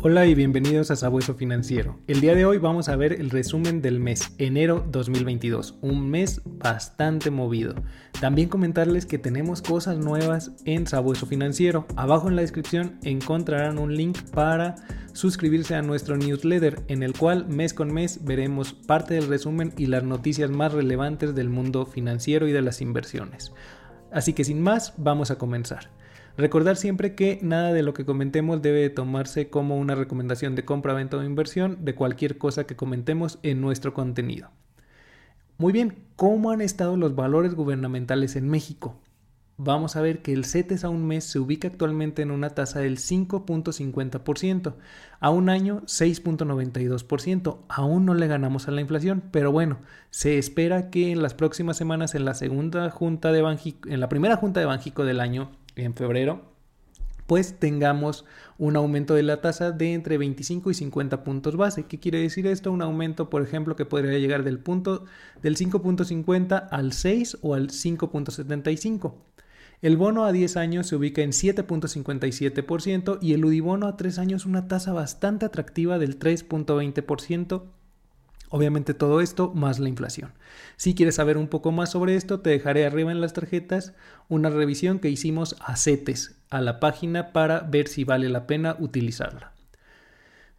Hola y bienvenidos a Sabueso Financiero. El día de hoy vamos a ver el resumen del mes, enero 2022, un mes bastante movido. También comentarles que tenemos cosas nuevas en Sabueso Financiero. Abajo en la descripción encontrarán un link para suscribirse a nuestro newsletter en el cual mes con mes veremos parte del resumen y las noticias más relevantes del mundo financiero y de las inversiones. Así que sin más, vamos a comenzar. Recordar siempre que nada de lo que comentemos debe tomarse como una recomendación de compra, venta o inversión de cualquier cosa que comentemos en nuestro contenido. Muy bien, ¿cómo han estado los valores gubernamentales en México? Vamos a ver que el CETES a un mes se ubica actualmente en una tasa del 5.50%, a un año 6.92%. Aún no le ganamos a la inflación, pero bueno, se espera que en las próximas semanas en la segunda junta de en la primera junta de Banjico del año en febrero, pues tengamos un aumento de la tasa de entre 25 y 50 puntos base. ¿Qué quiere decir esto? Un aumento, por ejemplo, que podría llegar del punto del 5.50 al 6 o al 5.75. El bono a 10 años se ubica en 7.57% y el UDIBONO a 3 años una tasa bastante atractiva del 3.20% Obviamente todo esto más la inflación. Si quieres saber un poco más sobre esto, te dejaré arriba en las tarjetas una revisión que hicimos a CETES, a la página para ver si vale la pena utilizarla.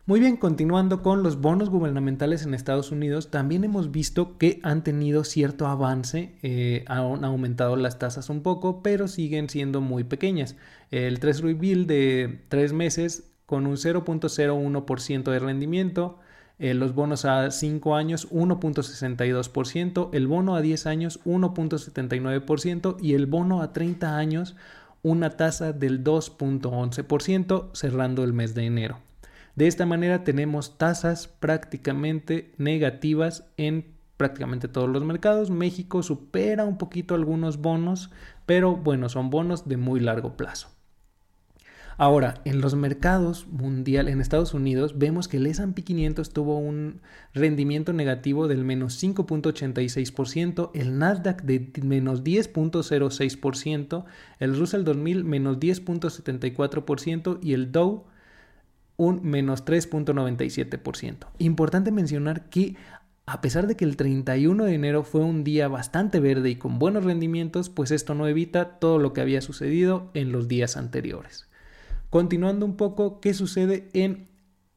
Muy bien, continuando con los bonos gubernamentales en Estados Unidos, también hemos visto que han tenido cierto avance, eh, han aumentado las tasas un poco, pero siguen siendo muy pequeñas. El Treasury Bill de tres meses con un 0.01% de rendimiento, eh, los bonos a 5 años 1.62%, el bono a 10 años 1.79% y el bono a 30 años una tasa del 2.11% cerrando el mes de enero. De esta manera tenemos tasas prácticamente negativas en prácticamente todos los mercados. México supera un poquito algunos bonos, pero bueno, son bonos de muy largo plazo. Ahora, en los mercados mundial, en Estados Unidos, vemos que el S&P 500 tuvo un rendimiento negativo del menos 5.86%, el Nasdaq de menos 10.06%, el Russell 2000 menos 10.74% y el Dow un menos 3.97%. Importante mencionar que a pesar de que el 31 de enero fue un día bastante verde y con buenos rendimientos, pues esto no evita todo lo que había sucedido en los días anteriores. Continuando un poco, ¿qué sucede en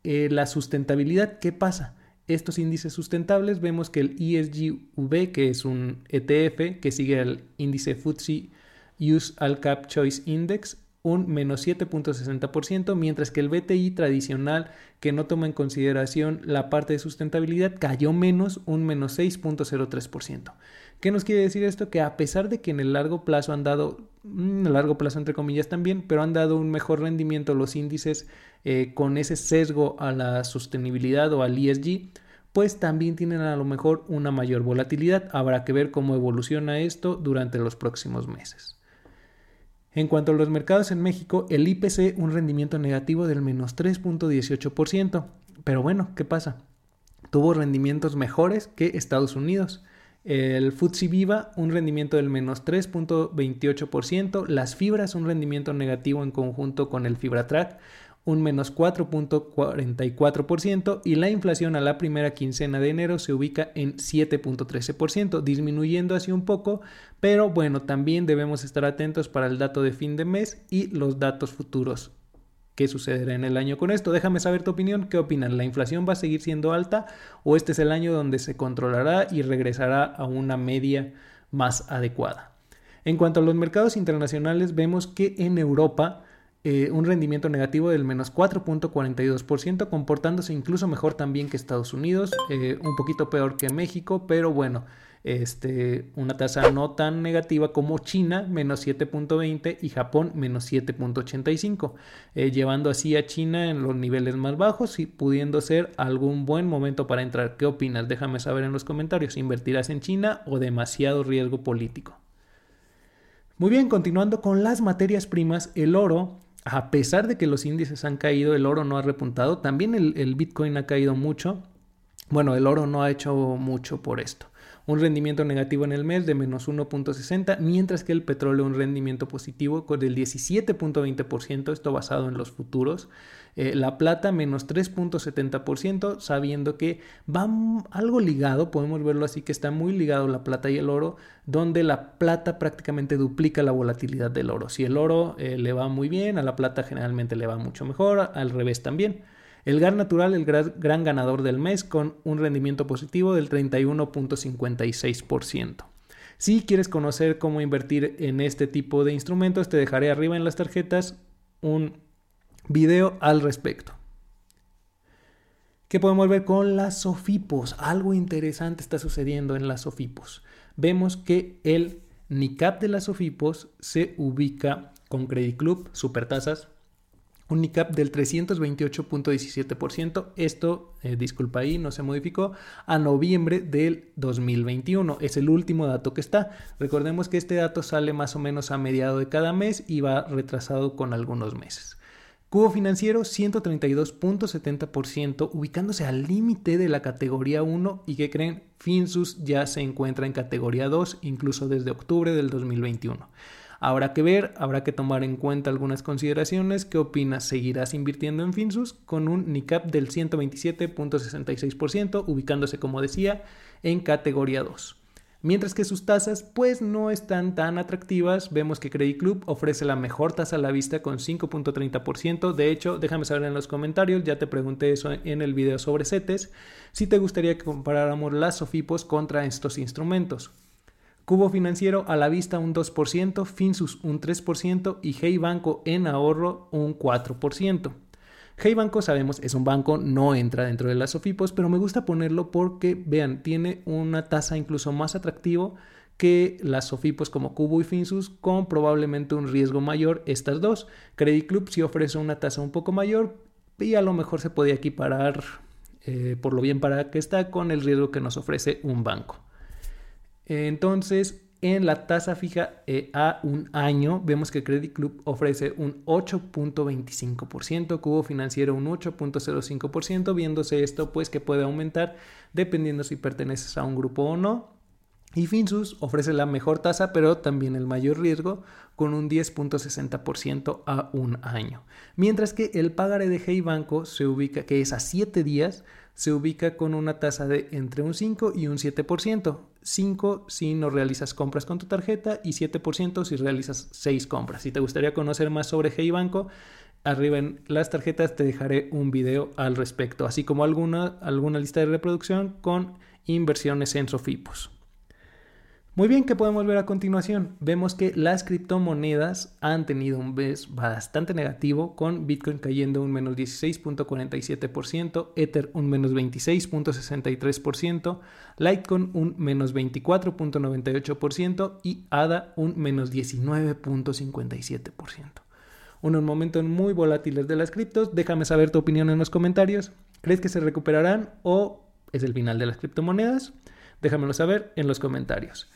eh, la sustentabilidad? ¿Qué pasa? Estos índices sustentables vemos que el ESGV, que es un ETF que sigue el índice FTSE Use All Cap Choice Index, un menos 7.60%, mientras que el BTI tradicional, que no toma en consideración la parte de sustentabilidad, cayó menos, un menos 6.03%. ¿Qué nos quiere decir esto? Que a pesar de que en el largo plazo han dado, en mm, largo plazo entre comillas también, pero han dado un mejor rendimiento los índices eh, con ese sesgo a la sostenibilidad o al ESG, pues también tienen a lo mejor una mayor volatilidad. Habrá que ver cómo evoluciona esto durante los próximos meses. En cuanto a los mercados en México, el IPC un rendimiento negativo del menos 3.18%. Pero bueno, ¿qué pasa? Tuvo rendimientos mejores que Estados Unidos. El FTSE Viva un rendimiento del menos 3.28%. Las fibras un rendimiento negativo en conjunto con el FibraTrack un menos 4.44% y la inflación a la primera quincena de enero se ubica en 7.13%, disminuyendo así un poco, pero bueno, también debemos estar atentos para el dato de fin de mes y los datos futuros. ¿Qué sucederá en el año con esto? Déjame saber tu opinión. ¿Qué opinan? ¿La inflación va a seguir siendo alta o este es el año donde se controlará y regresará a una media más adecuada? En cuanto a los mercados internacionales, vemos que en Europa eh, un rendimiento negativo del menos 4.42%, comportándose incluso mejor también que Estados Unidos, eh, un poquito peor que México, pero bueno, este, una tasa no tan negativa como China, menos 7.20 y Japón, menos 7.85, eh, llevando así a China en los niveles más bajos y pudiendo ser algún buen momento para entrar. ¿Qué opinas? Déjame saber en los comentarios. ¿Invertirás en China o demasiado riesgo político? Muy bien, continuando con las materias primas, el oro a pesar de que los índices han caído, el oro no ha repuntado. También el, Bitcoin ha caído mucho. Bueno, el oro no ha hecho mucho por esto. Un rendimiento negativo en el mes de menos 1.60, mientras que el petróleo un rendimiento positivo con el 17.20%, esto basado en los futuros. Eh, la plata menos 3.70%, sabiendo que va algo ligado, podemos verlo así, que está muy ligado la plata y el oro, donde la plata prácticamente duplica la volatilidad del oro. Si el oro eh, le va muy bien, a la plata generalmente le va mucho mejor, al revés también. El gas natural, el gran ganador del mes, con un rendimiento positivo del 31.56%. Si quieres conocer cómo invertir en este tipo de instrumentos, te dejaré arriba en las tarjetas un video al respecto. ¿Qué podemos ver con las SOFIPOS? Algo interesante está sucediendo en las SOFIPOS. Vemos que el NICAP de las SOFIPOS se ubica con Credit Club, supertasas, un NICAP del 328.17%. Esto, eh, disculpa ahí, no se modificó a noviembre del 2021. Es el último dato que está. Recordemos que este dato sale más o menos a mediado de cada mes y va retrasado con algunos meses. Cubo financiero 132.70%, ubicándose al límite de la categoría 1 y que creen, Finsus ya se encuentra en categoría 2, incluso desde octubre del 2021. Habrá que ver, habrá que tomar en cuenta algunas consideraciones. ¿Qué opinas? ¿Seguirás invirtiendo en Finsus con un NICAP del 127.66%, ubicándose, como decía, en categoría 2? Mientras que sus tasas pues no están tan atractivas, vemos que Credit Club ofrece la mejor tasa a la vista con 5.30%. De hecho, déjame saber en los comentarios, ya te pregunté eso en el video sobre CETES, si te gustaría que comparáramos las SOFIPOS contra estos instrumentos. Cubo financiero a la vista un 2%, Finsus un 3% y Hey Banco en ahorro un 4%. Hey Banco, sabemos, es un banco, no entra dentro de las SOFIPOS, pero me gusta ponerlo porque, vean, tiene una tasa incluso más atractivo que las SOFIPOS como Cubo y Finsus con probablemente un riesgo mayor estas dos. Credit Club sí ofrece una tasa un poco mayor y a lo mejor se puede equiparar eh, por lo bien para que está con el riesgo que nos ofrece un banco. Entonces, en la tasa fija eh, a un año, vemos que Credit Club ofrece un 8.25%, Cubo Financiero un 8.05%, viéndose esto pues que puede aumentar dependiendo si perteneces a un grupo o no. Y Finsus ofrece la mejor tasa, pero también el mayor riesgo, con un 10.60% a un año. Mientras que el pagaré de Hey Banco se ubica, que es a 7 días, se ubica con una tasa de entre un 5 y un 7%. 5 si no realizas compras con tu tarjeta y 7% si realizas 6 compras. Si te gustaría conocer más sobre Hey Banco, arriba en las tarjetas te dejaré un video al respecto, así como alguna, alguna lista de reproducción con inversiones en Sofipos. Muy bien, ¿qué podemos ver a continuación? Vemos que las criptomonedas han tenido un mes bastante negativo, con Bitcoin cayendo un menos 16.47%, Ether un menos 26.63%, Litecoin un menos 24.98% y ADA un menos 19.57%. Unos momentos muy volátiles de las criptos. Déjame saber tu opinión en los comentarios. ¿Crees que se recuperarán o es el final de las criptomonedas? Déjamelo saber en los comentarios.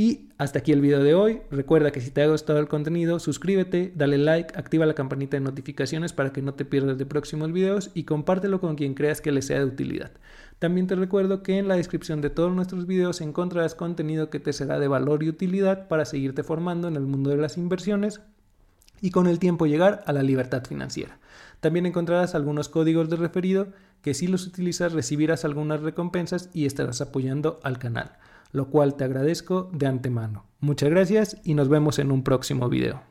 Y hasta aquí el video de hoy. Recuerda que si te ha gustado el contenido, suscríbete, dale like, activa la campanita de notificaciones para que no te pierdas de próximos videos y compártelo con quien creas que le sea de utilidad. También te recuerdo que en la descripción de todos nuestros videos encontrarás contenido que te será de valor y utilidad para seguirte formando en el mundo de las inversiones y con el tiempo llegar a la libertad financiera. También encontrarás algunos códigos de referido que si los utilizas recibirás algunas recompensas y estarás apoyando al canal lo cual te agradezco de antemano. Muchas gracias y nos vemos en un próximo video.